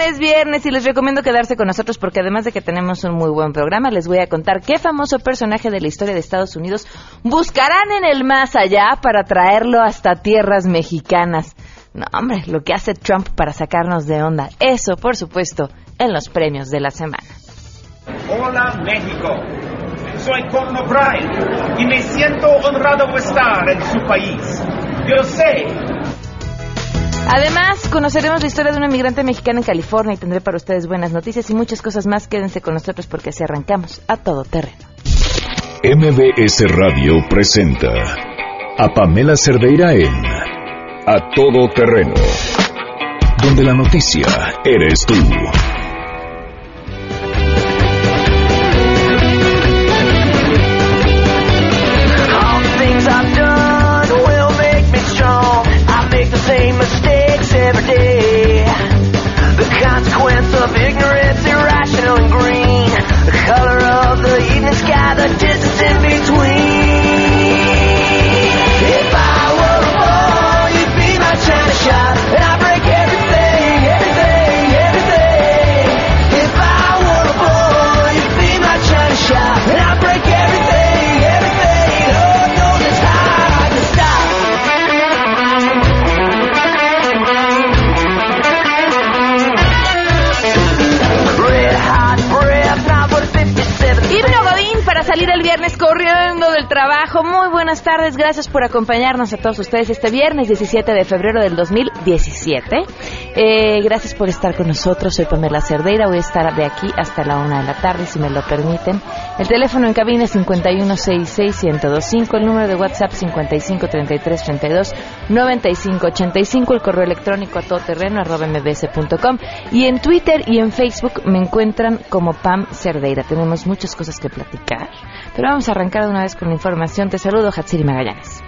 es viernes y les recomiendo quedarse con nosotros porque además de que tenemos un muy buen programa, les voy a contar qué famoso personaje de la historia de Estados Unidos buscarán en el más allá para traerlo hasta tierras mexicanas. No, hombre, lo que hace Trump para sacarnos de onda. Eso, por supuesto, en los premios de la semana. Hola México, soy Conan O'Brien y me siento honrado por estar en su país. Yo sé Además, conoceremos la historia de una migrante mexicana en California y tendré para ustedes buenas noticias y muchas cosas más. Quédense con nosotros porque así arrancamos a todo terreno. MBS Radio presenta a Pamela Cerdeira en A Todo Terreno, donde la noticia eres tú. Trabajo. Muy buenas tardes, gracias por acompañarnos a todos ustedes este viernes 17 de febrero del 2017. Eh, gracias por estar con nosotros, soy Pamela Cerdeira, voy a estar de aquí hasta la una de la tarde, si me lo permiten. El teléfono en cabina es 5166125, el número de WhatsApp 5533329585, el correo electrónico a todoterreno arroba mbs.com y en Twitter y en Facebook me encuentran como Pam Cerdeira. Tenemos muchas cosas que platicar. Pero vamos a arrancar de una vez con la información. Te saludo, Hatsiri Magallanes.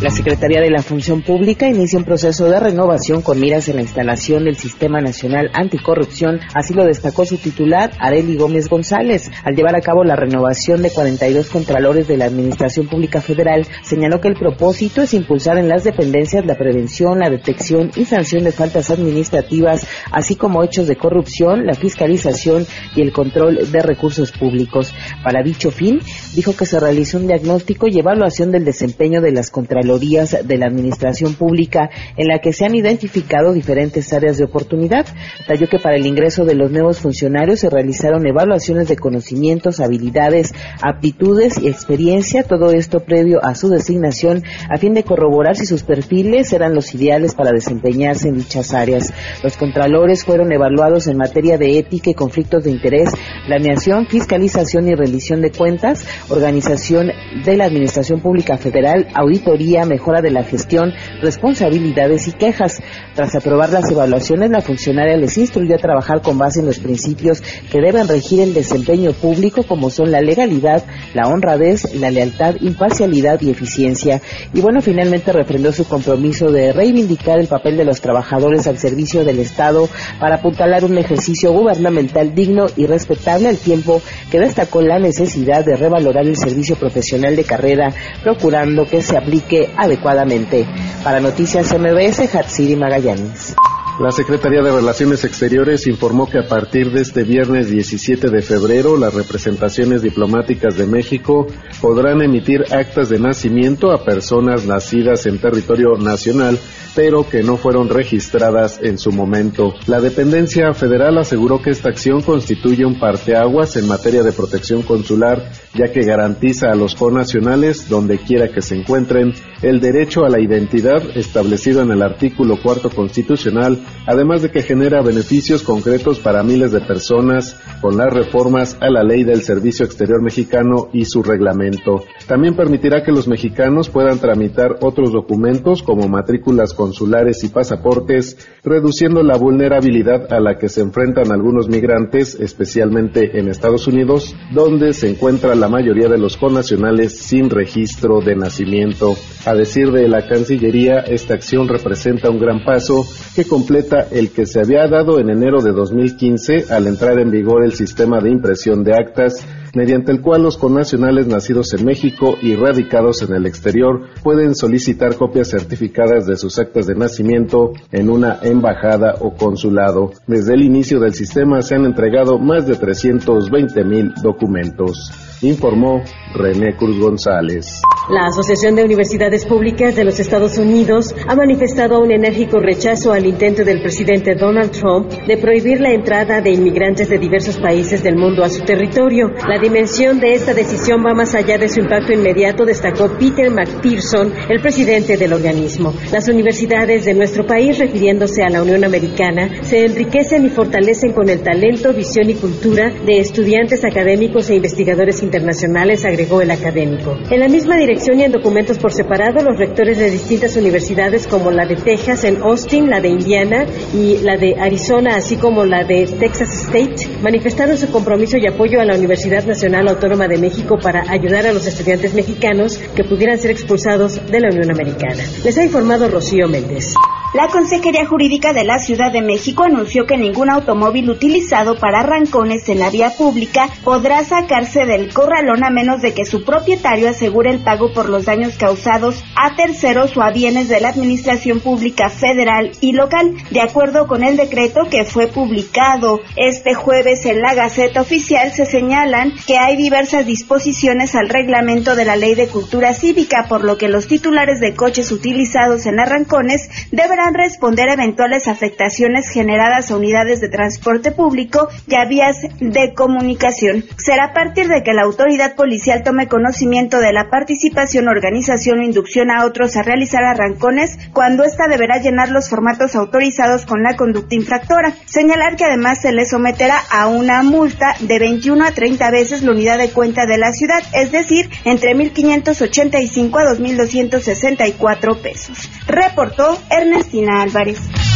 La Secretaría de la Función Pública inicia un proceso de renovación con miras en la instalación del Sistema Nacional Anticorrupción, así lo destacó su titular, Areli Gómez González. Al llevar a cabo la renovación de 42 contralores de la Administración Pública Federal, señaló que el propósito es impulsar en las dependencias la prevención, la detección y sanción de faltas administrativas, así como hechos de corrupción, la fiscalización y el control de recursos públicos. Para dicho fin, dijo que se realizó un diagnóstico y evaluación del desempeño de las contralorías de la Administración Pública en la que se han identificado diferentes áreas de oportunidad. Talló que para el ingreso de los nuevos funcionarios se realizaron evaluaciones de conocimientos, habilidades, aptitudes y experiencia, todo esto previo a su designación a fin de corroborar si sus perfiles eran los ideales para desempeñarse en dichas áreas. Los contralores fueron evaluados en materia de ética y conflictos de interés, planeación, fiscalización y rendición de cuentas, organización de la Administración Pública Federal, auditoría, mejora de la gestión, responsabilidades y quejas. Tras aprobar las evaluaciones, la funcionaria les instruyó a trabajar con base en los principios que deben regir el desempeño público, como son la legalidad, la honradez, la lealtad, imparcialidad y eficiencia. Y bueno, finalmente refrendó su compromiso de reivindicar el papel de los trabajadores al servicio del Estado para apuntalar un ejercicio gubernamental digno y respetable al tiempo que destacó la necesidad de revalorar el servicio profesional de carrera, procurando que se aplique adecuadamente. Para Noticias MBS, Hatsiri Magallanes. La Secretaría de Relaciones Exteriores informó que a partir de este viernes 17 de febrero las representaciones diplomáticas de México podrán emitir actas de nacimiento a personas nacidas en territorio nacional pero que no fueron registradas en su momento. La dependencia federal aseguró que esta acción constituye un parteaguas en materia de protección consular, ya que garantiza a los conacionales, donde quiera que se encuentren, el derecho a la identidad establecido en el artículo cuarto constitucional, además de que genera beneficios concretos para miles de personas con las reformas a la ley del Servicio Exterior Mexicano y su reglamento. También permitirá que los mexicanos puedan tramitar otros documentos como matrículas consulares y pasaportes, reduciendo la vulnerabilidad a la que se enfrentan algunos migrantes, especialmente en Estados Unidos, donde se encuentra la mayoría de los connacionales sin registro de nacimiento. A decir de la Cancillería, esta acción representa un gran paso que completa el que se había dado en enero de 2015 al entrar en vigor el sistema de impresión de actas mediante el cual los connacionales nacidos en México y radicados en el exterior pueden solicitar copias certificadas de sus actas de nacimiento en una embajada o consulado. Desde el inicio del sistema se han entregado más de 320 mil documentos informó René Cruz González. La Asociación de Universidades Públicas de los Estados Unidos ha manifestado un enérgico rechazo al intento del presidente Donald Trump de prohibir la entrada de inmigrantes de diversos países del mundo a su territorio. La dimensión de esta decisión va más allá de su impacto inmediato, destacó Peter McPherson, el presidente del organismo. Las universidades de nuestro país, refiriéndose a la Unión Americana, se enriquecen y fortalecen con el talento, visión y cultura de estudiantes académicos e investigadores internacionales, agregó el académico. En la misma dirección y en documentos por separado, los rectores de distintas universidades como la de Texas en Austin, la de Indiana y la de Arizona, así como la de Texas State, manifestaron su compromiso y apoyo a la Universidad Nacional Autónoma de México para ayudar a los estudiantes mexicanos que pudieran ser expulsados de la Unión Americana. Les ha informado Rocío Méndez. La Consejería Jurídica de la Ciudad de México anunció que ningún automóvil utilizado para arrancones en la vía pública podrá sacarse del corralón a menos de que su propietario asegure el pago por los daños causados a terceros o a bienes de la Administración Pública Federal y local, de acuerdo con el decreto que fue publicado este jueves en la Gaceta Oficial, se señalan que hay diversas disposiciones al reglamento de la Ley de Cultura Cívica, por lo que los titulares de coches utilizados en arrancones deben responder a eventuales afectaciones generadas a unidades de transporte público y a vías de comunicación. Será a partir de que la autoridad policial tome conocimiento de la participación, organización o inducción a otros a realizar arrancones cuando ésta deberá llenar los formatos autorizados con la conducta infractora. Señalar que además se le someterá a una multa de 21 a 30 veces la unidad de cuenta de la ciudad, es decir, entre 1.585 a 2.264 pesos. Reportó Ernest Cristina Álvarez.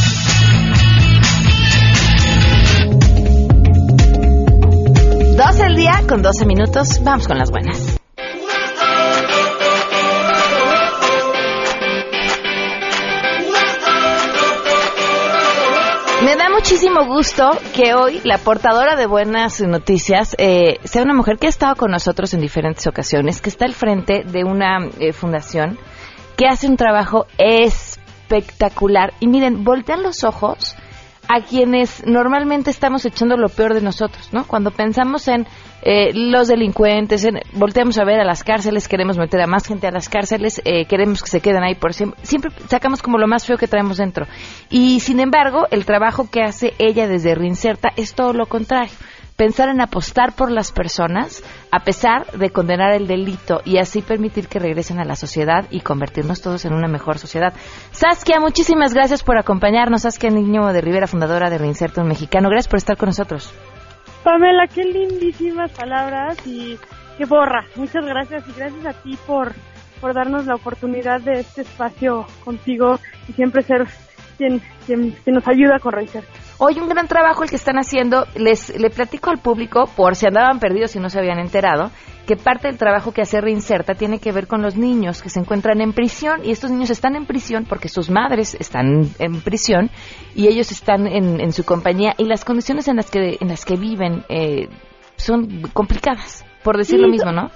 Dos el día con 12 minutos. Vamos con las buenas. Me da muchísimo gusto que hoy la portadora de buenas noticias eh, sea una mujer que ha estado con nosotros en diferentes ocasiones, que está al frente de una eh, fundación que hace un trabajo es espectacular. Y miren, voltean los ojos a quienes normalmente estamos echando lo peor de nosotros, ¿no? Cuando pensamos en eh, los delincuentes, en, volteamos a ver a las cárceles, queremos meter a más gente a las cárceles, eh, queremos que se queden ahí por siempre. Siempre sacamos como lo más feo que traemos dentro. Y sin embargo, el trabajo que hace ella desde Reinserta es todo lo contrario pensar en apostar por las personas a pesar de condenar el delito y así permitir que regresen a la sociedad y convertirnos todos en una mejor sociedad. Saskia, muchísimas gracias por acompañarnos. Saskia Niño de Rivera, fundadora de Reinserto Mexicano. Gracias por estar con nosotros. Pamela, qué lindísimas palabras y qué borra. Muchas gracias y gracias a ti por, por darnos la oportunidad de este espacio contigo y siempre ser quien, quien, nos ayuda con Reinserto. Hoy un gran trabajo el que están haciendo. Les le platico al público, por si andaban perdidos y no se habían enterado, que parte del trabajo que hace Reinserta tiene que ver con los niños que se encuentran en prisión y estos niños están en prisión porque sus madres están en prisión y ellos están en, su compañía y las condiciones en las que en las que viven eh, son complicadas, por decir lo mismo, ¿no?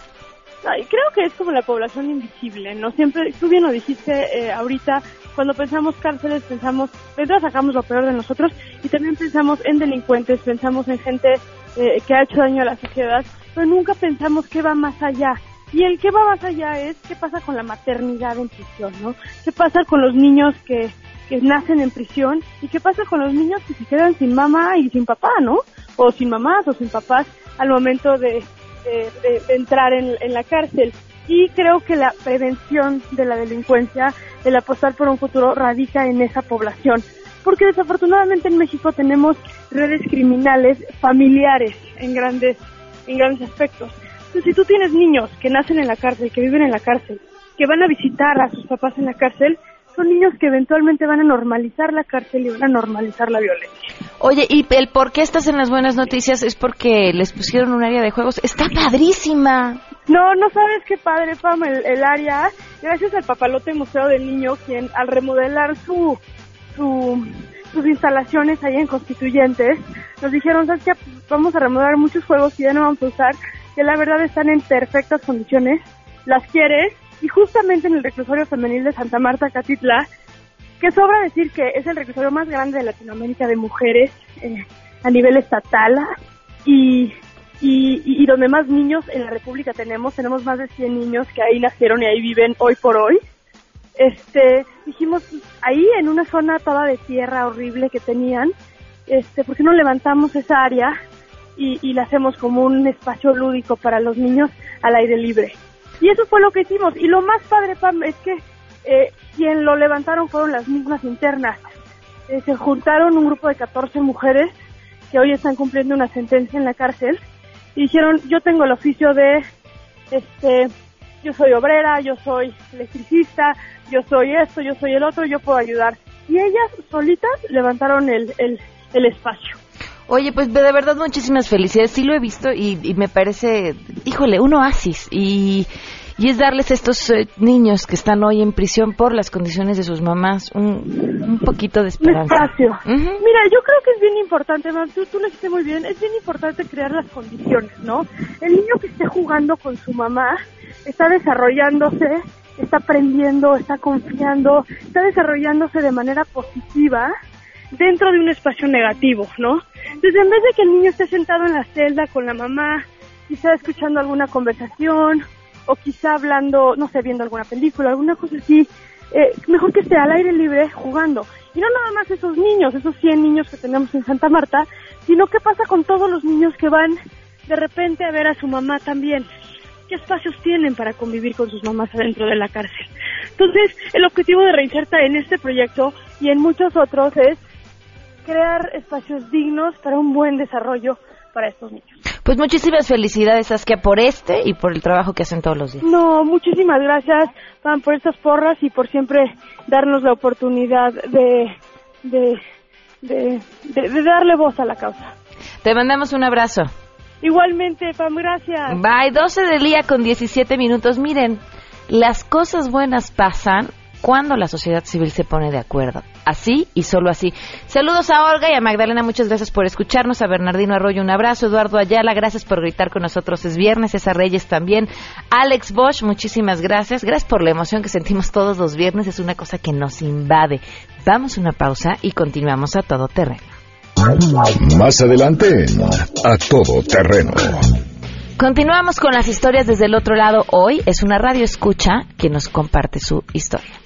creo que es como la población invisible, ¿no? Siempre, tú bien lo dijiste eh, ahorita, cuando pensamos cárceles pensamos, primero sacamos lo peor de nosotros y también pensamos en delincuentes, pensamos en gente eh, que ha hecho daño a la sociedad, pero nunca pensamos qué va más allá. Y el que va más allá es qué pasa con la maternidad en prisión, ¿no? ¿Qué pasa con los niños que, que nacen en prisión y qué pasa con los niños que se quedan sin mamá y sin papá, ¿no? O sin mamás o sin papás al momento de, entrar en, en, la cárcel. Y creo que la prevención de la delincuencia, el apostar por un futuro, radica en esa población. Porque desafortunadamente en México tenemos redes criminales familiares en grandes, en grandes aspectos. Entonces, si tú tienes niños que nacen en la cárcel, que viven en la cárcel, que van a visitar a sus papás en la cárcel, son niños que eventualmente van a normalizar la cárcel y van a normalizar la violencia. Oye, ¿y el por qué estás en las buenas noticias es porque les pusieron un área de juegos? Está padrísima. No, no sabes qué padre, Pam, el, área. Gracias al Papalote Museo del Niño, quien al remodelar su, su sus instalaciones ahí en Constituyentes, nos dijeron, ¿sabes qué? Vamos a remodelar muchos juegos y ya no vamos a usar que la verdad están en perfectas condiciones, las quieres, y justamente en el reclusorio femenil de Santa Marta, Catitla, que sobra decir que es el reclusorio más grande de Latinoamérica de mujeres eh, a nivel estatal y, y, y, donde más niños en la República tenemos, tenemos más de 100 niños que ahí nacieron y ahí viven hoy por hoy. Este, dijimos, ahí en una zona toda de tierra horrible que tenían, este, ¿por qué no levantamos esa área y, y la hacemos como un espacio lúdico para los niños al aire libre? Y eso fue lo que hicimos. Y lo más padre, Pam, es que eh, quien lo levantaron fueron las mismas internas. Eh, se juntaron un grupo de 14 mujeres que hoy están cumpliendo una sentencia en la cárcel y dijeron, yo tengo el oficio de, este, yo soy obrera, yo soy electricista, yo soy esto, yo soy el otro, yo puedo ayudar. Y ellas solitas levantaron el, el, el espacio. Oye, pues de verdad muchísimas felicidades. Sí lo he visto y, y me parece, híjole, un oasis. Y, y es darles a estos eh, niños que están hoy en prisión por las condiciones de sus mamás un, un poquito de esperanza. espacio. Mira, yo creo que es bien importante, Mam, tú, tú lo dijiste muy bien, es bien importante crear las condiciones, ¿no? El niño que esté jugando con su mamá está desarrollándose, está aprendiendo, está confiando, está desarrollándose de manera positiva dentro de un espacio negativo, ¿no? Entonces, en vez de que el niño esté sentado en la celda con la mamá, quizá escuchando alguna conversación, o quizá hablando, no sé, viendo alguna película, alguna cosa así, eh, mejor que esté al aire libre jugando. Y no nada más esos niños, esos 100 niños que tenemos en Santa Marta, sino qué pasa con todos los niños que van de repente a ver a su mamá también. ¿Qué espacios tienen para convivir con sus mamás adentro de la cárcel? Entonces, el objetivo de Reinserta en este proyecto y en muchos otros es crear espacios dignos para un buen desarrollo para estos niños. Pues muchísimas felicidades, Saskia, por este y por el trabajo que hacen todos los días. No, muchísimas gracias, Pam, por estas porras y por siempre darnos la oportunidad de, de, de, de- de darle voz a la causa. Te mandamos un abrazo. Igualmente, Pam, gracias. Bye, 12 del día con 17 minutos. Miren, las cosas buenas pasan cuando la sociedad civil se pone de acuerdo. Así y solo así. Saludos a Olga y a Magdalena, muchas gracias por escucharnos. A Bernardino Arroyo, un abrazo. Eduardo Ayala, gracias por gritar con nosotros. Es viernes. César Reyes también. Alex Bosch, muchísimas gracias. Gracias por la emoción que sentimos todos los viernes. Es una cosa que nos invade. Vamos a una pausa y continuamos a todo terreno. Más adelante A Todo Terreno. Continuamos con las historias desde el otro lado. Hoy es una radio escucha que nos comparte su historia.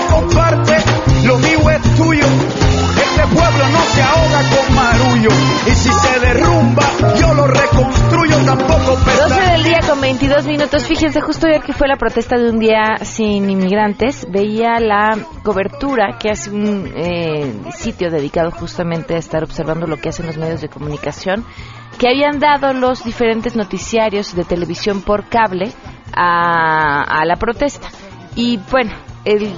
pueblo no se ahoga con marullo. Y si se derrumba, yo lo reconstruyo. Tampoco 12 pesa. del día con 22 minutos. Fíjense, justo ayer que fue la protesta de un día sin inmigrantes, veía la cobertura que hace un eh, sitio dedicado justamente a estar observando lo que hacen los medios de comunicación, que habían dado los diferentes noticiarios de televisión por cable a, a la protesta. Y bueno, el,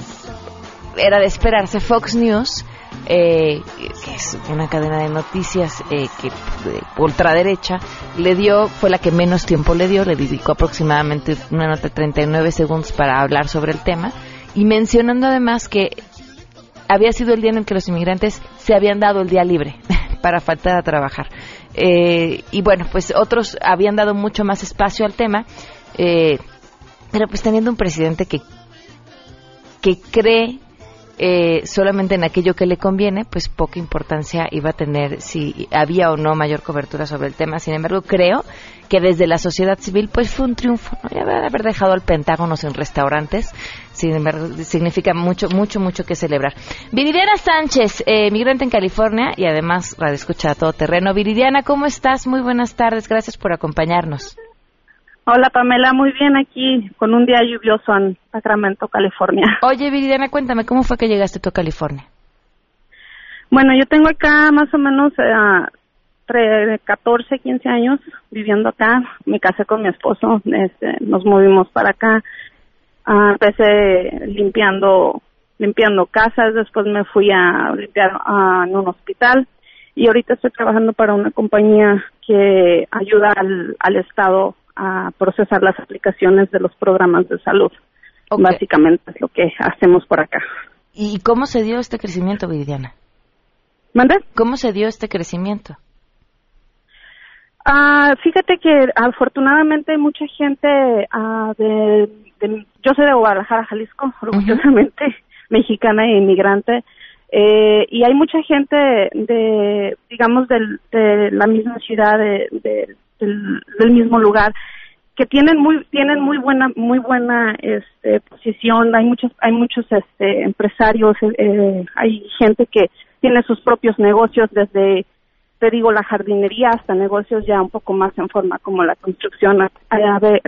era de esperarse Fox News. Eh, que es una cadena de noticias eh, que de ultraderecha le dio fue la que menos tiempo le dio le dedicó aproximadamente una nota de 39 segundos para hablar sobre el tema y mencionando además que había sido el día en el que los inmigrantes se habían dado el día libre para faltar a trabajar. Eh, y bueno pues otros habían dado mucho más espacio al tema eh, pero pues teniendo un presidente que que cree eh, solamente en aquello que le conviene, pues poca importancia iba a tener si había o no mayor cobertura sobre el tema. Sin embargo, creo que desde la sociedad civil, pues fue un triunfo. ¿no? Haber haber dejado al Pentágono en restaurantes, sin embargo, significa mucho, mucho, mucho que celebrar. Viridiana Sánchez, eh, migrante en California y además radio escucha a todo terreno. Viridiana, ¿cómo estás? Muy buenas tardes, gracias por acompañarnos. Hola Pamela, muy bien aquí con un día lluvioso en Sacramento, California. Oye, Viridiana, cuéntame, ¿cómo fue que llegaste tú a California? Bueno, yo tengo acá más o menos eh, tre- 14, 15 años viviendo acá. Me casé con mi esposo, este, nos movimos para acá Ah, empecé limpiando limpiando casas, después me fui a limpiar ah, en un hospital y ahorita estoy trabajando para una compañía que ayuda al, al Estado a procesar las aplicaciones de los programas de salud. Básicamente es lo que hacemos por acá. ¿Y cómo se dio este crecimiento, Viridiana? ¿Mande? ¿Cómo se dio este crecimiento? Ah, fíjate que afortunadamente hay mucha gente ah, de, de- yo soy de Guadalajara, Jalisco, orgullosamente mexicana e inmigrante, eh, y hay mucha gente de, digamos, del, de la misma ciudad, de, de- del, del mismo lugar, que tienen muy tienen muy buena muy buena este, posición. Hay muchos hay muchos este, empresarios eh, eh, hay gente que tiene sus propios negocios desde te digo la jardinería hasta negocios ya un poco más en forma como la construcción.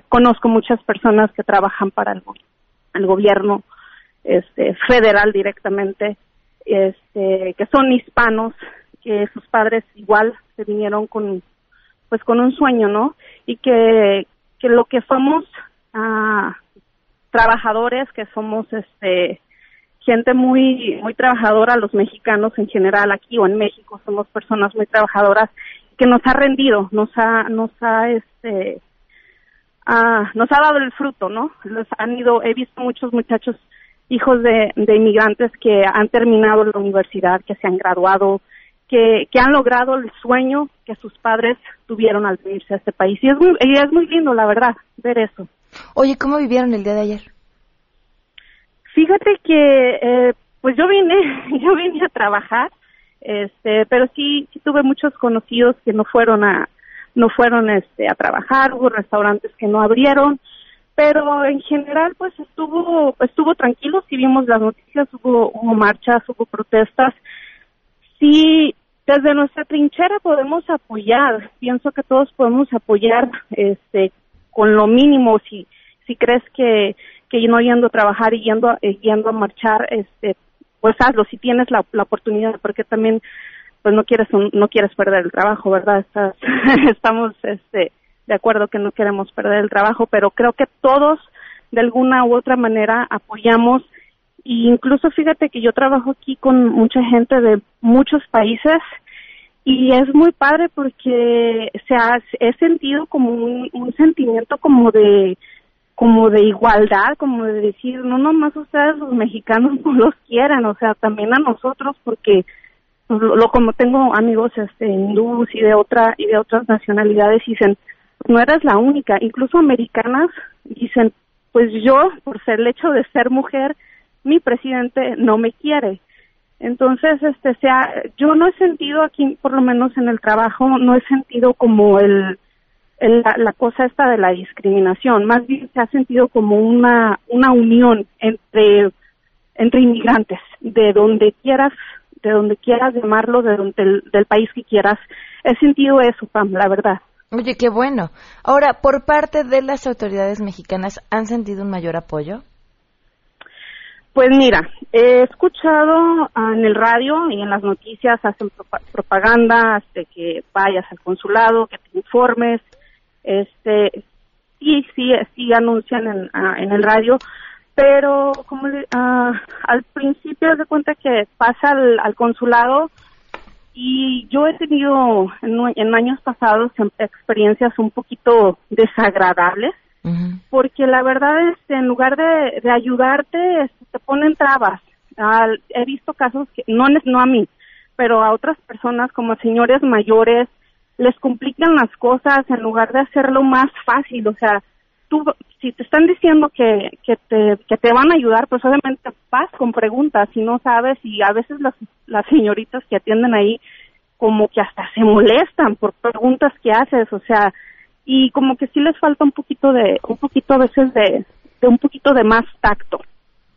Conozco muchas personas que trabajan para el, el gobierno este federal directamente este que son hispanos que sus padres igual se vinieron con pues con un sueño no y que que lo que somos ah, trabajadores que somos este gente muy muy trabajadora los mexicanos en general aquí o en México somos personas muy trabajadoras que nos ha rendido nos ha nos ha este ah, nos ha dado el fruto no han ido he visto muchos muchachos hijos de, de inmigrantes que han terminado la universidad que se han graduado que, que han logrado el sueño que sus padres tuvieron al venirse a este país. Y es muy, y es muy lindo, la verdad, ver eso. Oye, ¿cómo vivieron el día de ayer? Fíjate que, eh, pues yo vine, yo vine a trabajar, este, pero sí, sí tuve muchos conocidos que no fueron a, no fueron, este, a trabajar, hubo restaurantes que no abrieron, pero en general, pues estuvo, estuvo tranquilo, si vimos las noticias, hubo, hubo marchas, hubo protestas, sí, desde nuestra trinchera podemos apoyar, pienso que todos podemos apoyar, este, con lo mínimo, si, si crees que, que no yendo a trabajar y yendo, eh, yendo a marchar, este, pues hazlo si tienes la, la oportunidad, porque también, pues no quieres, un- no quieres perder el trabajo, ¿verdad? Estás, estamos, este, de acuerdo que no queremos perder el trabajo, pero creo que todos, de alguna u otra manera, apoyamos y incluso fíjate que yo trabajo aquí con mucha gente de muchos países y es muy padre porque se ha, he sentido como un, sentimiento como de como de igualdad, como de decir, no nomás ustedes los mexicanos no los quieran, o sea, también a nosotros porque pues, lo, como tengo amigos este hindús y de otra y de otras nacionalidades dicen, no eres la única, incluso americanas dicen, pues yo por ser el hecho de ser mujer mi presidente no me quiere. Entonces, este, sea, yo no he sentido aquí, por lo menos en el trabajo, no he sentido como el, la, la cosa esta de la discriminación. Más bien se ha sentido como una, una unión entre, entre inmigrantes, de donde quieras, de donde quieras llamarlo, de donde, del, del país que quieras. He sentido eso, Pam, la verdad. Oye, qué bueno. Ahora, por parte de las autoridades mexicanas, ¿han sentido un mayor apoyo? Pues mira, he escuchado ah, en el radio y en las noticias hacen propa- propaganda de que vayas al consulado, que te informes, este, sí, sí, sí anuncian en, ah, en el radio, pero como ah, al principio de cuenta que pasa al, consulado y yo he tenido en, en años pasados em- experiencias un poquito desagradables porque la verdad es en lugar de, ayudarte te ponen trabas. Al- he visto casos que no no a mí pero a otras personas como señores mayores les complican las cosas en lugar de hacerlo más fácil. O sea tú si te están diciendo que que te que te van a ayudar pues obviamente vas con preguntas y no sabes y a veces las las señoritas que atienden ahí como que hasta se molestan por preguntas que haces. O sea y como que sí les falta un poquito de un poquito a veces de, de un poquito de más tacto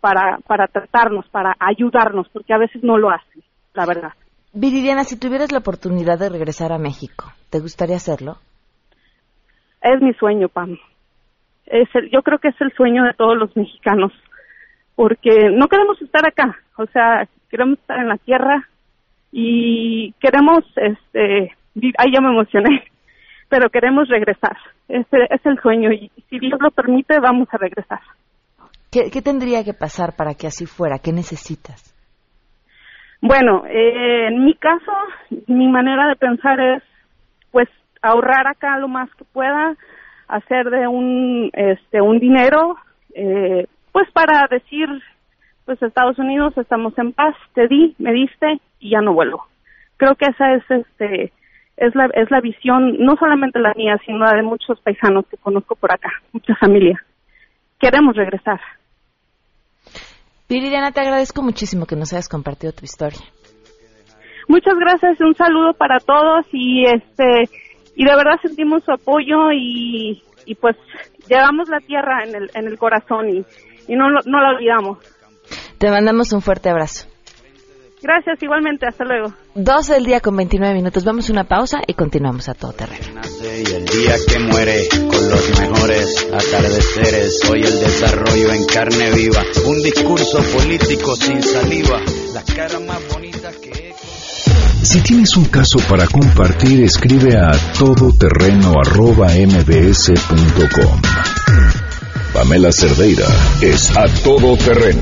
para para tratarnos para ayudarnos porque a veces no lo hacen la verdad. Viridiana, si tuvieras la oportunidad de regresar a México, ¿te gustaría hacerlo? es mi sueño Pam. Es el- yo creo que es el sueño de todos los mexicanos porque no queremos estar acá o sea queremos estar en la tierra y queremos este ay ya me emocioné pero queremos regresar ese es el sueño y si Dios lo permite vamos a regresar ¿Qué, qué tendría que pasar para que así fuera? ¿Qué necesitas? Bueno, eh, en mi caso, mi manera de pensar es, pues, ahorrar acá lo más que pueda, hacer de un, este, un dinero, eh, pues, para decir, pues, Estados Unidos, estamos en paz, te di, me diste y ya no vuelvo. Creo que esa es, este, es la, es la visión, no solamente la mía, sino la de muchos paisanos que conozco por acá, mucha familia. Queremos regresar. Viridiana, te agradezco muchísimo que nos hayas compartido tu historia. Muchas gracias, un saludo para todos y este y de verdad sentimos su apoyo y, y pues llevamos la tierra en el, en el corazón y, y no, no la olvidamos. Te mandamos un fuerte abrazo. Gracias, igualmente, hasta luego. 12 del día con 29 minutos. Vamos a una pausa y continuamos a todo terreno. nace y el día que muere con los mejores atardeceres. Hoy el desarrollo en carne viva, un discurso político sin saliva, la cara más bonita que he Si tienes un caso para compartir, escribe a todoterreno.mbs.com. Pamela Cerdeira es a todoterreno.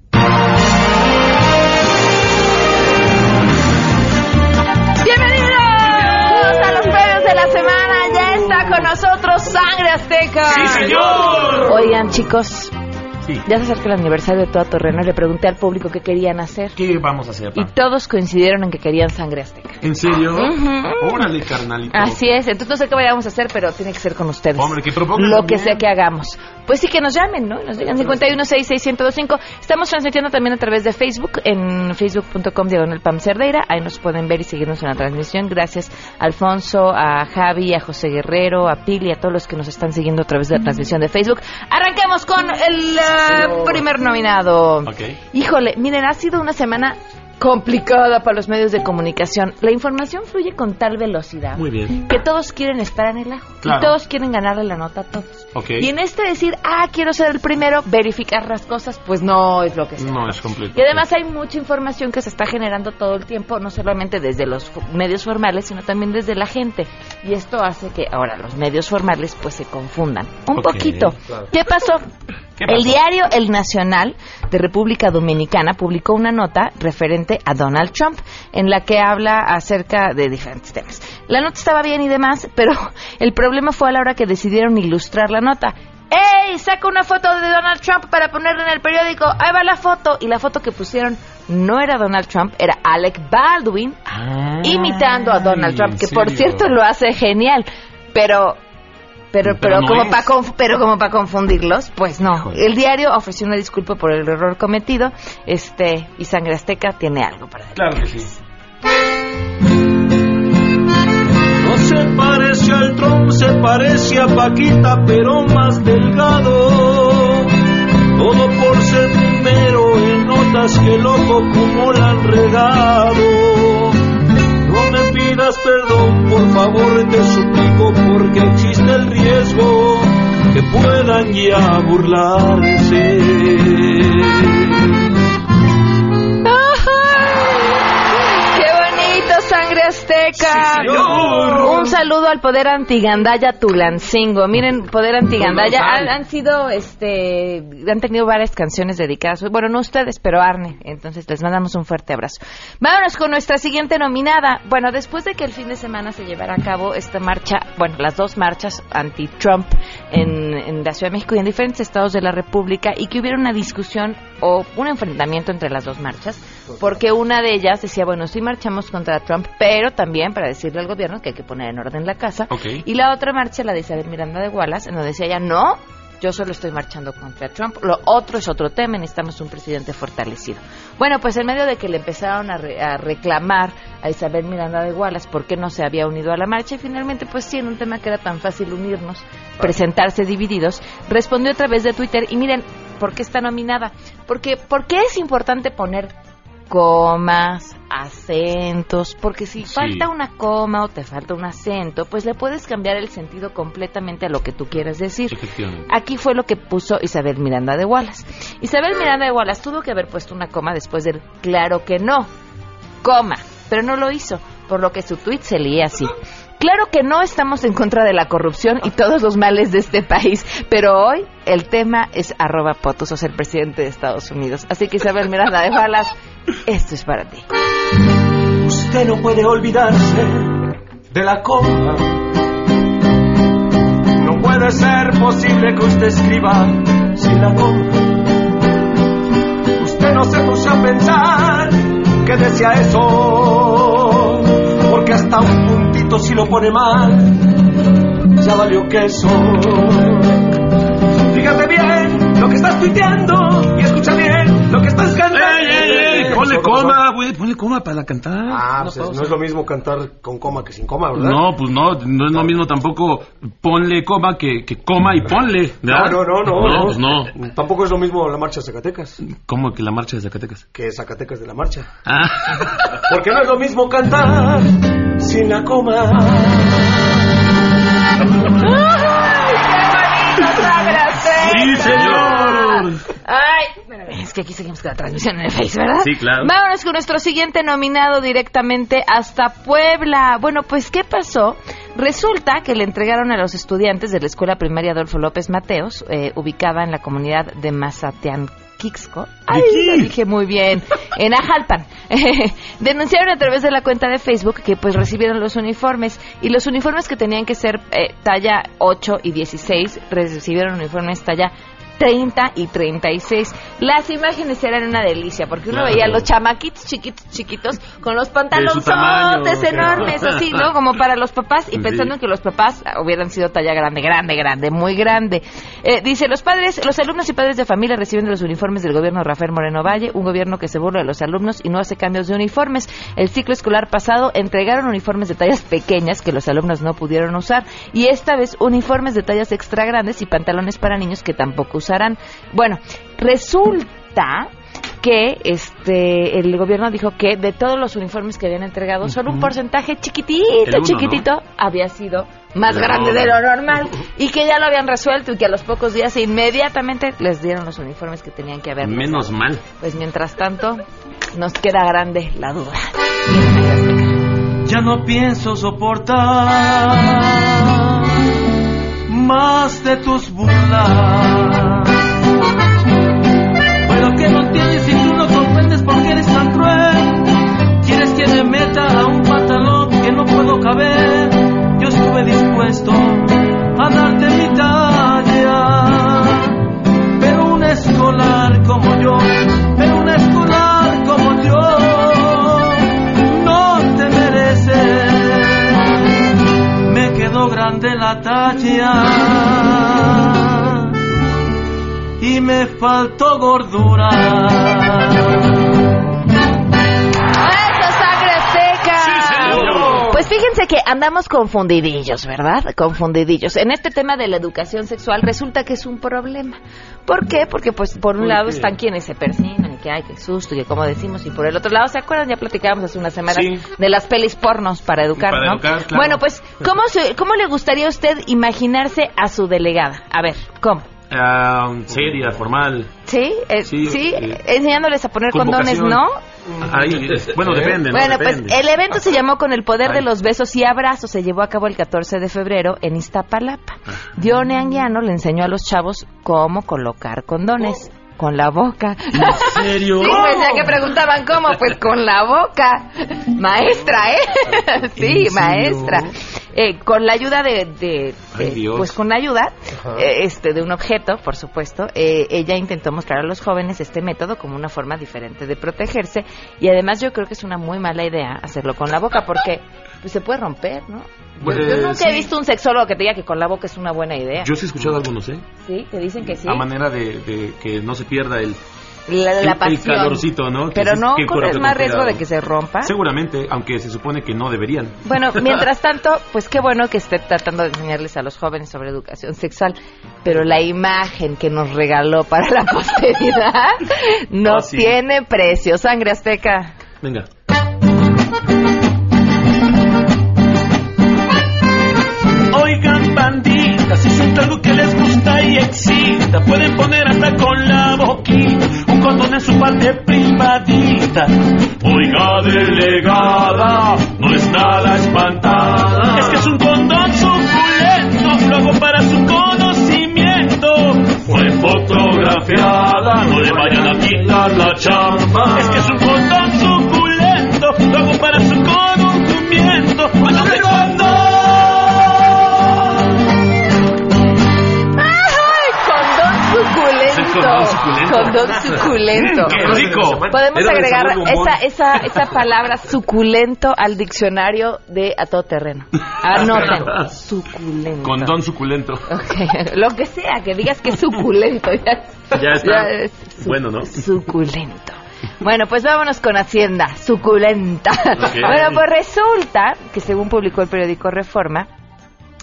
Semana! Ya está con nosotros Sangre Azteca. ¡Sí, señor! Oigan, chicos, Sí. ya se acerca el aniversario de Todo Terreno y le pregunté al público qué querían hacer. ¿Qué vamos a hacer, Y todos coincidieron en que querían Sangre Azteca. ¿En serio? Ujú. Órale, carnalito. Así es, entonces no sé qué vayamos a hacer, pero tiene que ser con ustedes. Hombre, que propongan Lo que sea que hagamos. Pues sí que nos llamen, ¿no? Nos digan 5166125. Estamos transmitiendo también a través de Facebook, en facebook.com diagonal Pam Cerdeira. Ahí nos pueden ver y seguirnos en la transmisión. Gracias a Alfonso, a Javi, a José Guerrero, a Pili, a todos los que nos están siguiendo a través de la transmisión de Facebook. Arranquemos con el primer nominado. Híjole, miren, ha sido una semana complicada para los medios de comunicación. La información fluye con tal velocidad Muy bien. que todos quieren estar en el ajo Claro. y todos quieren ganarle la nota a todos. Y en este decir, ah, quiero ser el primero, verificar las cosas, pues no es lo que se No, es completo. Y además hay mucha información que se está generando todo el tiempo, no solamente desde los medios formales, sino también desde la gente. Y esto hace que ahora los medios formales pues se confundan un Ok, poquito. claro. ¿Qué pasó? ¿Qué El diario El Nacional de República Dominicana publicó una nota referente a Donald Trump en la que habla acerca de diferentes temas. La nota estaba bien y demás, pero el problema fue a la hora que decidieron ilustrar la nota. ¡Ey! Saca una foto de Donald Trump para ponerla en el periódico. Ahí va la foto. Y la foto que pusieron no era Donald Trump, era Alec Baldwin imitando a Donald Trump, ¿en que por cierto lo hace genial. Pero pero, Pero pero, no como para pero como para confundirlos, pues no. Híjole. El diario ofreció una disculpa por el error cometido, este y Sangre Azteca tiene algo para decir. Claro que sí. No se parece al Tron, se parece a Paquita, pero más delgado. Todo por ser primero en notas que loco como la han regado. Pidas perdón, por favor te suplico, porque existe el riesgo que puedan ya burlarse. Azteca! Sí, señor. Un saludo al Poder Antigandaya Tulancingo. Miren, Poder Antigandaya han, han sido, este, han tenido varias canciones dedicadas. Bueno, no ustedes, pero Arne. Entonces les mandamos un fuerte abrazo. Vámonos con nuestra siguiente nominada. Bueno, después de que el fin de semana se llevara a cabo esta marcha, bueno, las dos marchas anti-Trump en, en la Ciudad de México y en diferentes estados de la República y que hubiera una discusión o un enfrentamiento entre las dos marchas, porque una de ellas decía, bueno, sí marchamos contra Trump, pero también para decirle al gobierno que hay que poner en orden la casa. Y la otra marcha, la de Isabel Miranda de Wallace, en donde decía ella, no, yo solo estoy marchando contra Trump, lo otro es otro tema, necesitamos un presidente fortalecido. Bueno, pues en medio de que le empezaron a, re- a reclamar a Isabel Miranda de Wallace por qué no se había unido a la marcha, y finalmente, pues sí, en un tema que era tan fácil unirnos, presentarse divididos, respondió a través de Twitter, y miren, ¿por qué está nominada? Porque, ¿por qué es importante poner comas, acentos, porque si falta una coma o te falta un acento, pues le puedes cambiar el sentido completamente a lo que tú quieres decir. Aquí fue lo que puso Isabel Miranda de Wallace. Isabel Miranda de Wallace tuvo que haber puesto una coma después del claro que no, coma, pero no lo hizo, por lo que su tweet se leía así. Claro que no estamos en contra de la corrupción y todos los males de este país, pero hoy el tema es arroba potos, el presidente de Estados Unidos. Así que Isabel Miranda de Wallace, esto es para ti. Usted no puede olvidarse de la coma. No puede ser posible que usted escriba sin la coma. Usted no se puso a pensar que decía eso, hasta un puntito si lo pone mal, ya valió queso. Fíjate bien lo que estás tuiteando y escucha bien lo que estás cantando. Ponle coma, güey, ponle coma para cantar. Ah, pues, no es lo mismo cantar con coma que sin coma, ¿verdad? No, pues no, no es lo mismo tampoco ponle coma que, que coma y ponle. No, ¿verdad? no, no, no. No, pues no. Tampoco es lo mismo la marcha de Zacatecas ¿Cómo que la marcha de Zacatecas? que Zacatecas de la marcha. Ah. Porque no es lo mismo cantar sin la coma. ¡Sí, señor! Ay, es que aquí seguimos con la transmisión en el Face, ¿verdad? Sí, claro. Vámonos con nuestro siguiente nominado directamente hasta Puebla. Bueno, pues, ¿qué pasó? Resulta que le entregaron a los estudiantes de la Escuela Primaria Adolfo López Mateos, eh, ubicada en la comunidad de Mazatean. Quixco. Ay, lo dije muy bien. En Ajalpan. Denunciaron a través de la cuenta de Facebook que pues recibieron los uniformes y los uniformes que tenían que ser eh, talla 8 y 16 recibieron uniformes talla 30 y 36. Las imágenes eran una delicia porque uno Claro. veía a los chamaquitos chiquitos, chiquitos con los pantalones tamaño, enormes, así, ¿no? Como para los papás y Sí. pensando que los papás hubieran sido talla grande, grande, grande, muy grande. Eh, dice, los padres, los alumnos y padres de familia reciben los uniformes del gobierno Rafael Moreno Valle, un gobierno que se burla de los alumnos y no hace cambios de uniformes. El ciclo escolar pasado entregaron uniformes de tallas pequeñas que los alumnos no pudieron usar y esta vez uniformes de tallas extra grandes y pantalones para niños que tampoco usarán. Bueno, resulta que este el gobierno dijo que de todos los uniformes que habían entregado solo un porcentaje chiquitito, uno, chiquitito había sido más De grande de lo normal y que ya lo habían resuelto y que a los pocos días inmediatamente les dieron los uniformes que tenían que haber. Menos mal. Pues mientras tanto nos queda grande la duda. Ya no pienso soportar más de tus burlas. Pero que no tienes faltó gordura. ¡Eso, sangre seca! Pues fíjense que andamos confundidillos, ¿verdad? Confundidillos. En este tema de la educación sexual resulta que es un problema. ¿Por qué? Porque pues por un ¿Por lado qué? están quienes se persignan y que hay que susto y que como decimos y por el otro lado, ¿se acuerdan? Ya platicábamos hace unas semanas Sí. de las pelis pornos para educar, Para ¿no? educar, claro. Bueno, pues ¿cómo, se- ¿cómo le gustaría a usted imaginarse a su delegada? A ver, ¿cómo? Ah, seria, formal. ¿Sí? Eh, Sí, ¿Sí? eh, Enseñándoles a poner condones. ¿no? Ahí, bueno, depende, ¿no? Bueno, Depende. pues el evento se llamó Con el poder de los besos y abrazos. Se llevó a cabo el 14 de febrero en Iztapalapa. Dione Anguiano le enseñó a los chavos cómo colocar condones. Con la boca. ¿En serio? Sí, pues ya que preguntaban cómo, pues con la boca. Maestra, ¿eh? Sí, ¿En serio? Eh, con la ayuda de, de- Ay, de- Dios. pues con la ayuda eh, este de un objeto, por supuesto, eh, ella intentó mostrar a los jóvenes este método como una forma diferente de protegerse y además yo creo que es una muy mala idea hacerlo con la boca porque pues se puede romper, ¿no? Yo- Pues, yo, nunca he visto un sexólogo que te diga que con la boca es una buena idea. Yo sí he escuchado algunos, ¿eh? sí, te dicen que sí. A manera de, de que no se pierda el, la, la El- el pasión. calorcito, ¿no? Pero no corres más riesgo de que se rompa. Seguramente, aunque se supone que no deberían. Bueno, mientras tanto, pues qué bueno que esté tratando de enseñarles a los jóvenes sobre educación sexual, pero la imagen que nos regaló para la posteridad no Ah, sí. tiene precio. Sangre Azteca. Venga. Si sienten algo que les gusta y excita, pueden poner hasta con la boquita un condón en su parte privadita. Oiga delegada, no es nada espantada, es que es un condón suculento, lo hago para su conocimiento. Fue fotografiada, no le vayan a quitar la chamba, es que es un condón suculento. ¡Qué rico! Podemos Era agregar esa, esa, esa palabra suculento al diccionario de a todo terreno. Anoten. Suculento. Condón suculento. Ok, Lo que sea, que digas que es suculento. Ya, Ya está. es Bueno, ¿no? Suculento. Bueno, pues vámonos con Hacienda, suculenta. Ok. Bueno, pues resulta que según publicó el periódico Reforma,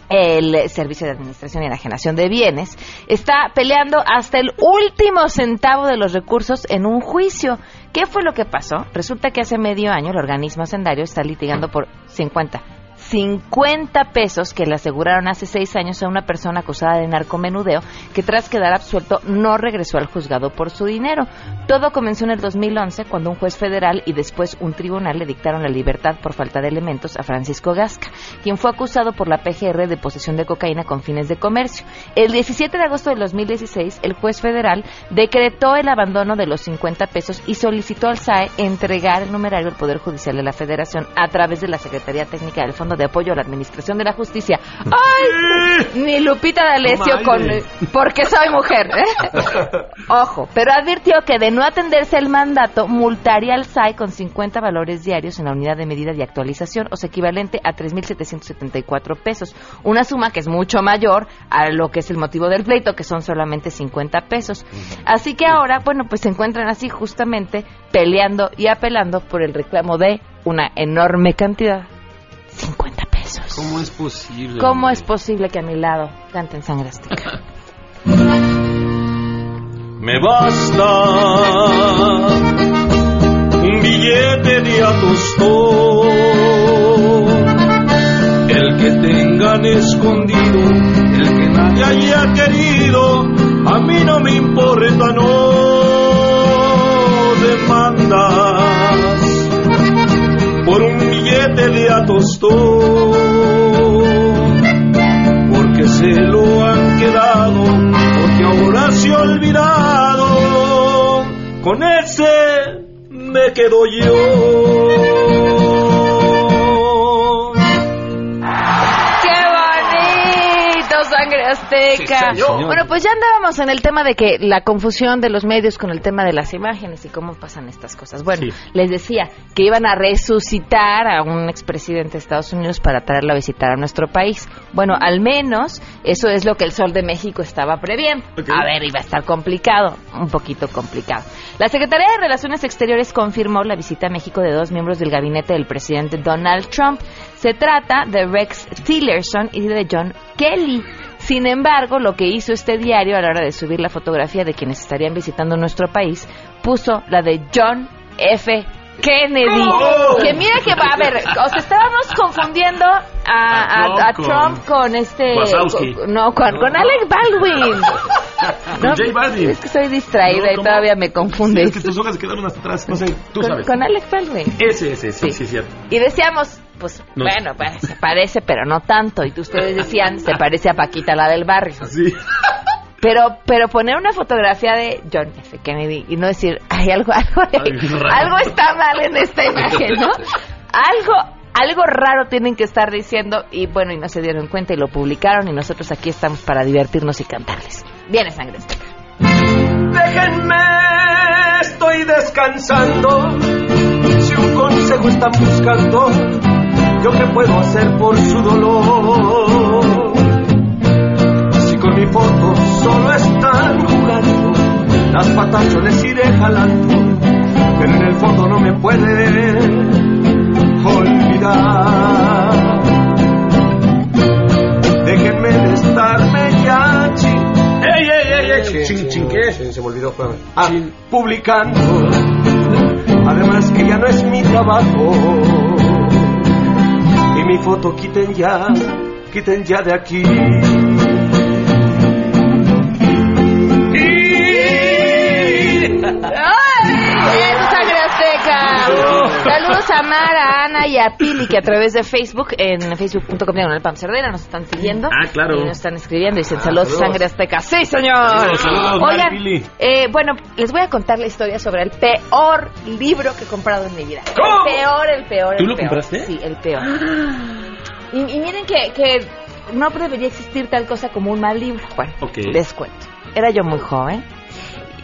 el Servicio de Administración y Enajenación de Bienes está peleando hasta el último centavo de los recursos en un juicio. ¿Qué fue lo que pasó? Resulta que hace medio año el organismo hacendario está litigando por 50 50 pesos que le aseguraron hace seis años a una persona acusada de narcomenudeo que tras quedar absuelto no regresó al juzgado por su dinero. Todo comenzó en el 2011 cuando un juez federal y después un tribunal le dictaron la libertad por falta de elementos a Francisco Gasca, quien fue acusado por la PGR de posesión de cocaína con fines de comercio. El 17 de agosto del 2016, el juez federal decretó el abandono de los 50 pesos y solicitó al SAE entregar el numerario al Poder Judicial de la Federación a través de la Secretaría Técnica del Fondo de Apoyo a la Administración de la Justicia. ¡Ay! Ni Lupita D'Alessio Toma con... Porque soy mujer, ¿eh? Ojo, pero advirtió que de no atenderse el mandato, multaría al SAE con 50 valores diarios en la unidad de medida de actualización, o sea, equivalente a 3.774 pesos. Una suma que es mucho mayor a lo que es el motivo del pleito, que son solamente 50 pesos. Así que ahora, bueno, pues se encuentran así justamente peleando y apelando por el reclamo de una enorme cantidad. 50 pesos. ¿Cómo es posible? ¿Cómo es posible que a mi lado canten sangre azteca? Me basta un billete de a tostón, el que tengan escondido, el que nadie haya querido, a mí no me importa, no demandas por un billete de a se lo han quedado, porque ahora se ha olvidado, con ese me quedo yo. Azteca! Sí, bueno, pues ya andábamos en el tema de que la confusión de los medios con el tema de las imágenes y cómo pasan estas cosas. Bueno, Sí. les decía que iban a resucitar a un expresidente de Estados Unidos para traerlo a visitar a nuestro país. Bueno, al menos eso es lo que el Sol de México estaba previendo. A ver, iba a estar complicado, un poquito complicado. La Secretaría de Relaciones Exteriores confirmó la visita a México de dos miembros del gabinete del presidente Donald Trump. Se trata de Rex Tillerson y de John Kelly. Sin embargo, lo que hizo este diario a la hora de subir la fotografía de quienes estarían visitando nuestro país, puso la de John F. Kennedy. ¡Oh! Que mira que va a ver, o sea, estábamos confundiendo a, a- a Trump Trump con este. Con- no, con, con Alec Baldwin. Con J Balvin. Es que estoy distraída No, y todavía me confunde. Sí, es que tus hojas quedaron hasta atrás. No sé, tú sabes. con Alec Baldwin. Ese, ese, sí, Sí. sí, cierto. Y decíamos, pues, No. bueno, pues, se parece, pero no tanto. Y ustedes decían, se parece a Paquita, la del barrio. Sí. Pero, pero poner una fotografía de John F. Kennedy y no decir, hay algo, algo, Algo está mal en esta imagen, ¿no? Algo, algo raro tienen que estar diciendo y bueno, y no se dieron cuenta y lo publicaron y nosotros aquí estamos para divertirnos y cantarles. Viene sangre azteca. Déjenme, estoy descansando. Si un consejo están buscando, yo qué puedo hacer por su dolor. Si con mi foto solo están jugando, las patas yo les iré jalando, pero en el fondo no me puede olvidar. Déjenme de estarme ya, chin, ey, ey, ey, ey, Sí, chin, sí, chin, ¿qué? se me olvidó, espérame. Ah, publicando. Además que ya no es mi trabajo. Mi foto quiten ya, quiten ya de aquí. Saludos a Ana y a Pili que a través de Facebook, en facebook.com diagonal Pam Cerdera, nos están siguiendo. Ah, claro. Y nos están escribiendo y dicen Ah, saludos, saludos. Sangre Azteca. ¡Sí, señor! Saludos, Oigan, Pili. eh, bueno, les voy a contar la historia sobre el peor libro que he comprado en mi vida. ¿Cómo? El peor, el peor, ¿Tú el lo peor. compraste? Sí, el peor. Y, y miren que, que no debería existir tal cosa como un mal libro. Bueno, Ok. les cuento. Era yo muy joven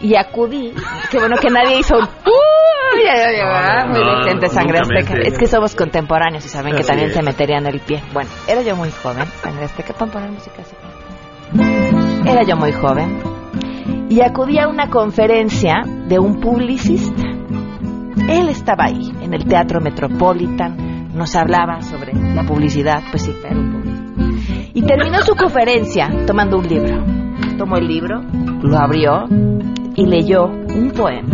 y acudí. Qué bueno que nadie hizo un. ¡Uy! Ya, ya, ya, ¿verdad? Muy No, decente, sangre azteca. Es que somos contemporáneos y saben que también es. se meterían el pie. Bueno, era yo muy joven. Sangre azteca, ¿pueden poner música así? Era yo muy joven y acudí a una conferencia de un publicista. Él estaba ahí, en el Teatro Metropolitan, nos hablaba sobre la publicidad, pues sí, era un publicista. Y terminó su conferencia tomando un libro. Tomó el libro, lo abrió y leyó un poema.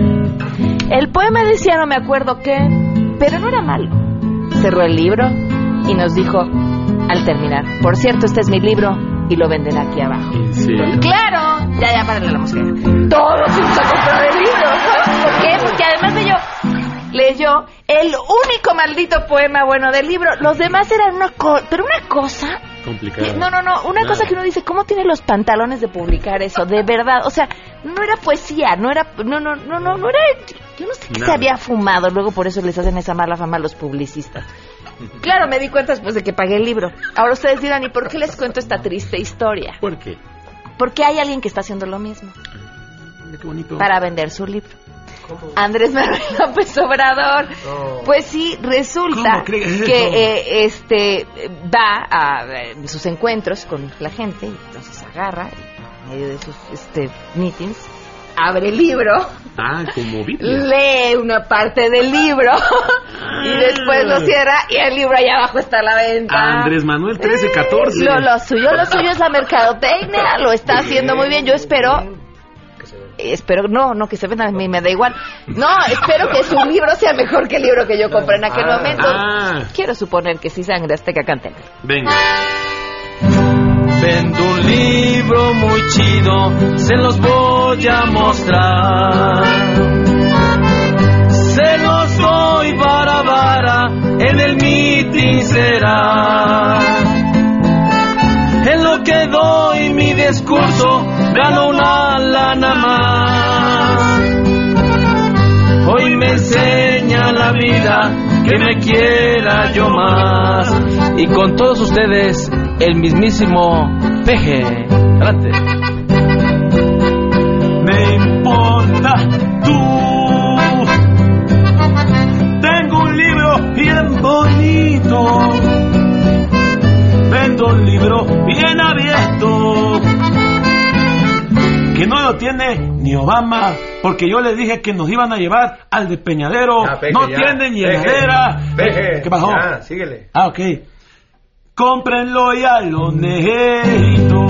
El poema decía no me acuerdo qué, pero no era malo. Cerró el libro y nos dijo al terminar, por cierto, este es mi libro y lo venden aquí abajo. Sí. Claro, ya, ya, párale la música. Todos fuimos a comprar el libro, ¿no? ¿Por qué? Porque además leyó, leyó el único maldito poema bueno del libro. Los demás eran una cosa, pero una cosa. Complicado. No, no, no, una cosa que uno dice, ¿cómo tiene los pantalones de publicar eso? De verdad, o sea, no era poesía, no era, no, no, no, no, no era, yo no sé qué se había fumado, luego por eso les hacen esa mala fama a los publicistas. Claro, me di cuenta después de que pagué el libro. Ahora ustedes dirán, ¿y por qué les cuento esta triste historia? ¿Por qué? Porque hay alguien que está haciendo lo mismo qué bonito. para vender su libro. Andrés Manuel López Obrador. Pues sí, resulta ¿Cómo crees que eh, este va a eh, sus encuentros con la gente, y entonces agarra y en medio de sus este, meetings, abre el libro, Ah, como lee una parte del libro y después lo cierra y el libro allá abajo está a la venta. Andrés Manuel 13, 14. Lo, lo suyo, lo suyo es la mercadotecnia, lo está haciendo muy bien. Yo espero, espero, no, no que se venda, a mí me da igual. No, espero que su libro sea mejor que el libro que yo compré en aquel Ah. momento. Ah. Quiero suponer que sí sangre azteca cante. Venga. Vendo un libro muy chido, se los voy a mostrar. Se los doy vara vara, en el meeting será. En lo que doy mi discurso, gano una que me quiera yo más. Y con todos ustedes, el mismísimo peje. Adelante. Me importa ni Obama, porque yo les dije que nos iban a llevar al despeñadero. Ya, Peje, no ya. tienen llenadera. Peje, ¿Qué pasó? ya, síguele. Ah, ok. Cómprenlo ya lo necesito.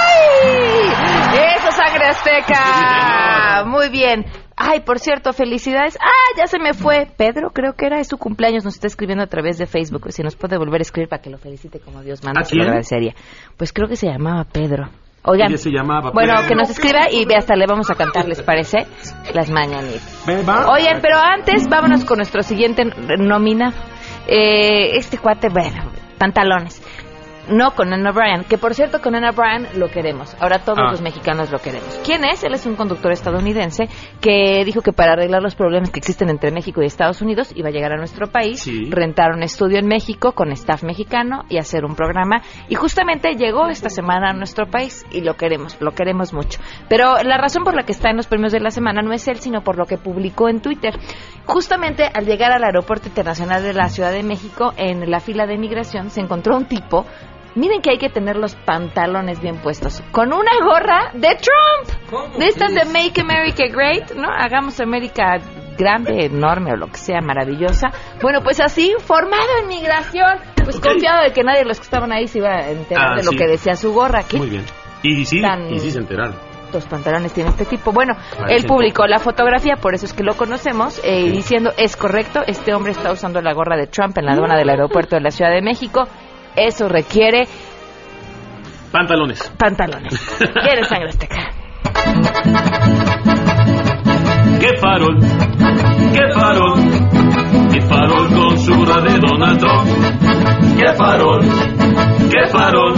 ¡Ay! ¡Eso, sangre azteca! Muy bien. Ay, por cierto, felicidades. Ah, ya se me fue. Pedro, creo que era, es su cumpleaños. Nos está escribiendo a través de Facebook. Si nos puede volver a escribir para que lo felicite como Dios manda, ¿A se lo agradecería. Pues creo que se llamaba Pedro. Oigan, se llamaba bueno, Pedro. que nos escriba y ve hasta le vamos a cantar, ¿les parece? Las mañanitas. Oigan, pero antes vámonos con nuestro siguiente n- nominado. Eh, este cuate, bueno, pantalones. No Conan O'Brien, que por cierto Conan O'Brien lo queremos. Ahora todos Ah. los mexicanos lo queremos. ¿Quién es? Él es un conductor estadounidense que dijo que para arreglar los problemas que existen entre México y Estados Unidos iba a llegar a nuestro país, Sí. rentar un estudio en México con staff mexicano y hacer un programa. Y justamente llegó esta semana a nuestro país y lo queremos, lo queremos mucho. Pero la razón por la que está en los premios de la semana no es él, sino por lo que publicó en Twitter. Justamente al llegar al Aeropuerto Internacional de la Ciudad de México, en la fila de migración, se encontró un tipo Miren que hay que tener los pantalones bien puestos. Con una gorra de Trump. De estas de Make America Great, ¿no? Hagamos América grande, enorme o lo que sea, maravillosa. Bueno, pues así, formado en migración. Pues confiado de que nadie de los que estaban ahí se iba a enterar Ah, de lo sí. que decía su gorra. ¿Qué Muy bien. Y sí, Tan- y sí se enteraron. tantos pantalones tiene este tipo? Bueno, él publicó la fotografía, por eso es que lo conocemos, eh, diciendo, es correcto, este hombre está usando la gorra de Trump en la aduana del aeropuerto de la Ciudad de México. Eso requiere Pantalones. pantalones. ¿Quieres sangre azteca? ¡Qué farol! ¡Qué farol! ¡Qué farol con su gorra de Donald Trump! ¡Qué farol! ¡Qué farol!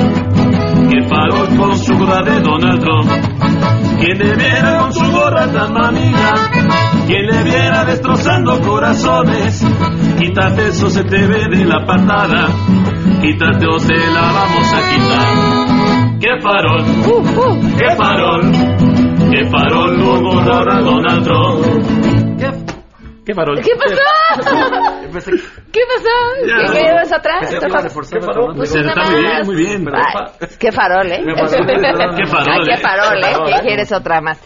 ¡Qué farol con su gorra de Donald Trump! Quien le viera con su gorra tan mamila, quien le viera destrozando corazones, quítate eso se te ve de la patada, quítate o se la vamos a quitar. ¡Qué farol! ¡Qué farol! ¿Qué farol? ¿Qué pasó? ¿Qué pasó? Ya. ¿Qué, qué vas atrás? ¿Qué farol. Pues está muy bien, muy bien, pero- Ay, qué farol, ¿eh? Qué farol, Ay, qué ¿eh? farol, Qué ¿eh? farol, ¿Qué ¿eh? quieres otra más?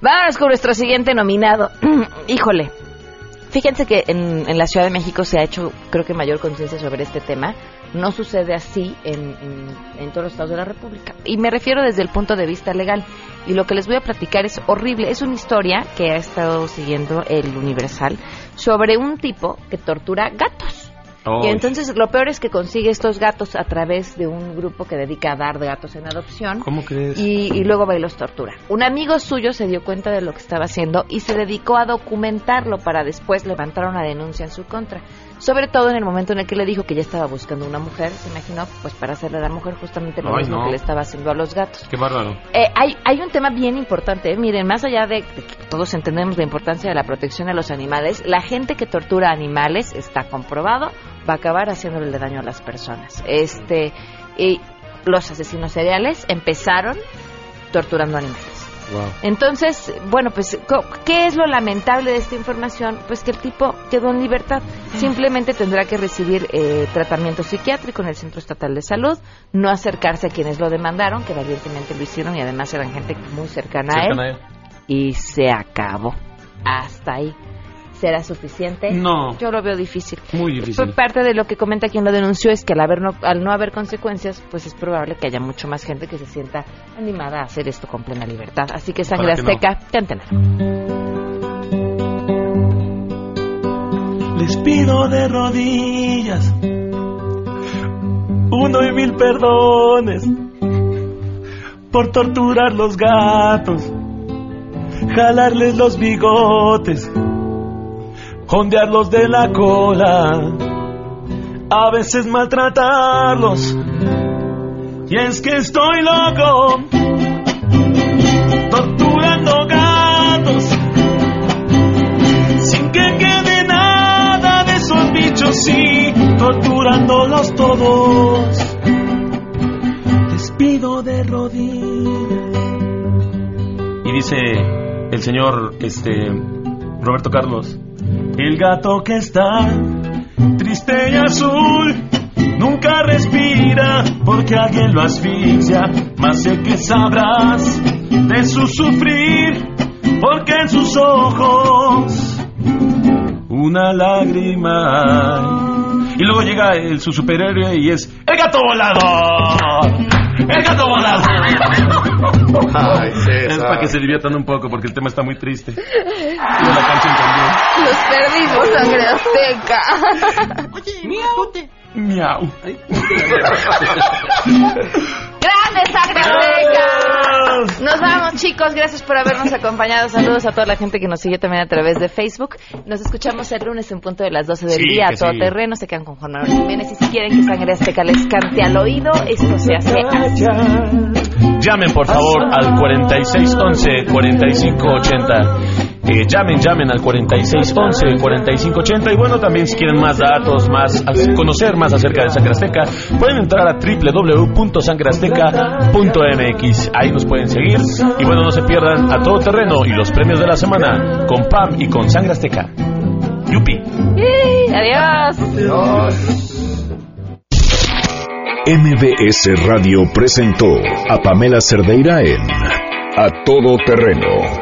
Vámonos con nuestro siguiente nominado. Híjole. Fíjense que en, en la Ciudad de México se ha hecho, creo que mayor conciencia sobre este tema. No sucede así en, en- en todos los estados de la República. Y me refiero desde el punto de vista legal. Y lo que les voy a platicar es horrible. Es una historia que ha estado siguiendo el Universal sobre un tipo que tortura gatos. Y entonces lo peor es que consigue estos gatos a través de un grupo que dedica a dar gatos en adopción. ¿Cómo crees? Y, y luego va y los tortura. Un amigo suyo se dio cuenta de lo que estaba haciendo y se dedicó a documentarlo para después levantar una denuncia en su contra. Sobre todo en el momento en el que le dijo que ya estaba buscando una mujer, se imaginó, pues para hacerle a la mujer justamente lo Ay, mismo no. que le estaba haciendo a los gatos. Qué bárbaro. Eh, hay, hay un tema bien importante, ¿eh? miren, más allá de, de que todos entendemos la importancia de la protección a los animales, la gente que tortura animales, está comprobado, va a acabar haciéndole daño a las personas. Este, y los asesinos seriales empezaron torturando animales. Entonces, bueno, pues, co- ¿qué es lo lamentable de esta información? Pues que el tipo quedó en libertad. Simplemente tendrá que recibir eh, tratamiento psiquiátrico en el Centro Estatal de Salud, no acercarse a quienes lo demandaron, que valientemente lo hicieron y además eran gente muy cercana, Cercana a a él. Y se acabó. Hasta ahí. ¿Será suficiente? No. Yo lo veo difícil. Muy difícil. Fue parte de lo que comenta quien lo denunció es que al, haber no, al no haber consecuencias, pues es probable que haya mucho más gente que se sienta animada a hacer esto con plena libertad. Así que sangre no. azteca, cántela. Les pido de rodillas uno y mil perdones por torturar los gatos, jalarles los bigotes, ondearlos de la cola, a veces maltratarlos. Y es que estoy loco torturando gatos sin que quede nada de esos bichos, sí, torturándolos todos. Les pido de rodillas. Y dice el señor este Roberto Carlos, el gato que está triste y azul nunca respira porque alguien lo asfixia, más sé que sabrás de su sufrir porque en sus ojos una lágrima. Y luego llega el, su superhéroe y es el gato volador. El gato volador. es para que se diviertan un poco porque el tema está muy triste. Y la canción también. Los perdimos, sangre azteca. Oye, miau. Miau. ¡Grande sangre azteca! Nos vamos, chicos. Gracias por habernos acompañado. Saludos a toda la gente que nos sigue también a través de Facebook. Nos escuchamos el lunes en punto de las 12 del Sí, día a todo sí. terreno. Se quedan con Juan Manuel Jiménez. Y si quieren que sangre azteca les cante al oído, esto se hace así. Llamen por favor al 4611-4580. Eh, llamen, llamen al 4611-4580. Y bueno, también si quieren más datos, más conocer más acerca de Sangre Azteca, pueden entrar a www.sangreazteca.mx. Ahí nos pueden seguir. Y bueno, no se pierdan a todo terreno y los premios de la semana con Pam y con Sangre Azteca. Yupi. Yay, Adiós. MBS Radio presentó a Pamela Cerdeira en A Todo Terreno.